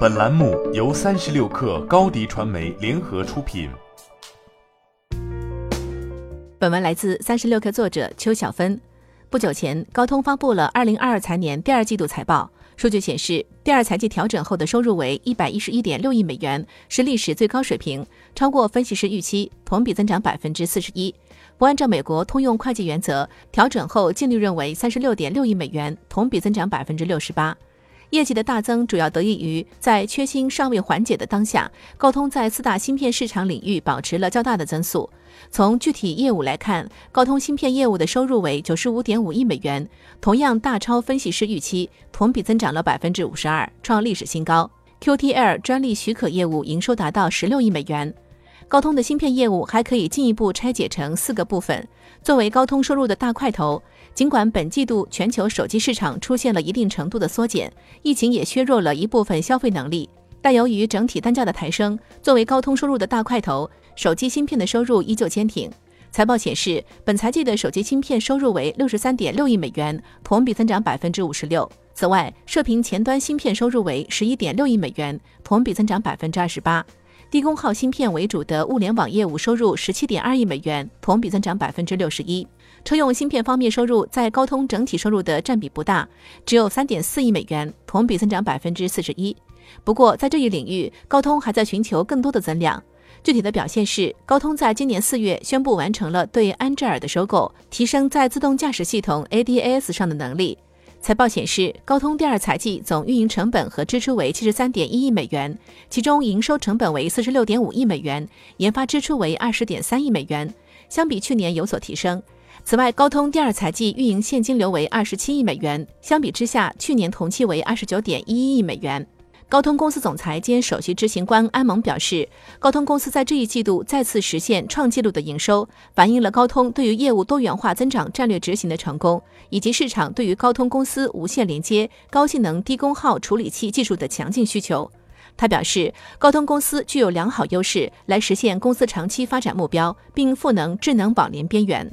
本栏目由三十六氪高低传媒联合出品。本文来自三十六氪作者邱小芬。不久前，高通发布了二零二二财年第二季度财报，数据显示，第二财季调整后的收入为一百一十一点六亿美元，是历史最高水平，超过分析师预期，同比增长百分之四十一。不按照美国通用会计原则，调整后净利润为三十六点六亿美元，同比增长百分之六十八。业绩的大增主要得益于在缺芯尚未缓解的当下，高通在四大芯片市场领域保持了较大的增速。从具体业务来看，高通芯片业务的收入为九十五点五亿美元，同样大超分析师预期，同比增长了百分之五十二，创历史新高。QTL 专利许可业务营收达到十六亿美元。高通的芯片业务还可以进一步拆解成四个部分。作为高通收入的大块头，尽管本季度全球手机市场出现了一定程度的缩减，疫情也削弱了一部分消费能力，但由于整体单价的抬升，作为高通收入的大块头，手机芯片的收入依旧坚挺。财报显示，本财季的手机芯片收入为六十三点六亿美元，同比增长百分之五十六。此外，射频前端芯片收入为十一点六亿美元，同比增长百分之二十八。低功耗芯片为主的物联网业务收入十七点二亿美元，同比增长百分之六十一。车用芯片方面收入在高通整体收入的占比不大，只有三点四亿美元，同比增长百分之四十一。不过在这一领域，高通还在寻求更多的增量。具体的表现是，高通在今年四月宣布完成了对安智尔的收购，提升在自动驾驶系统 ADAS 上的能力。财报显示，高通第二财季总运营成本和支出为七十三点一亿美元，其中营收成本为四十六点五亿美元，研发支出为二十点三亿美元，相比去年有所提升。此外，高通第二财季运营现金流为二十七亿美元，相比之下，去年同期为二十九点一一亿美元。高通公司总裁兼首席执行官安蒙表示，高通公司在这一季度再次实现创纪录的营收，反映了高通对于业务多元化增长战略执行的成功，以及市场对于高通公司无线连接、高性能低功耗处理器技术的强劲需求。他表示，高通公司具有良好优势来实现公司长期发展目标，并赋能智能网联边缘。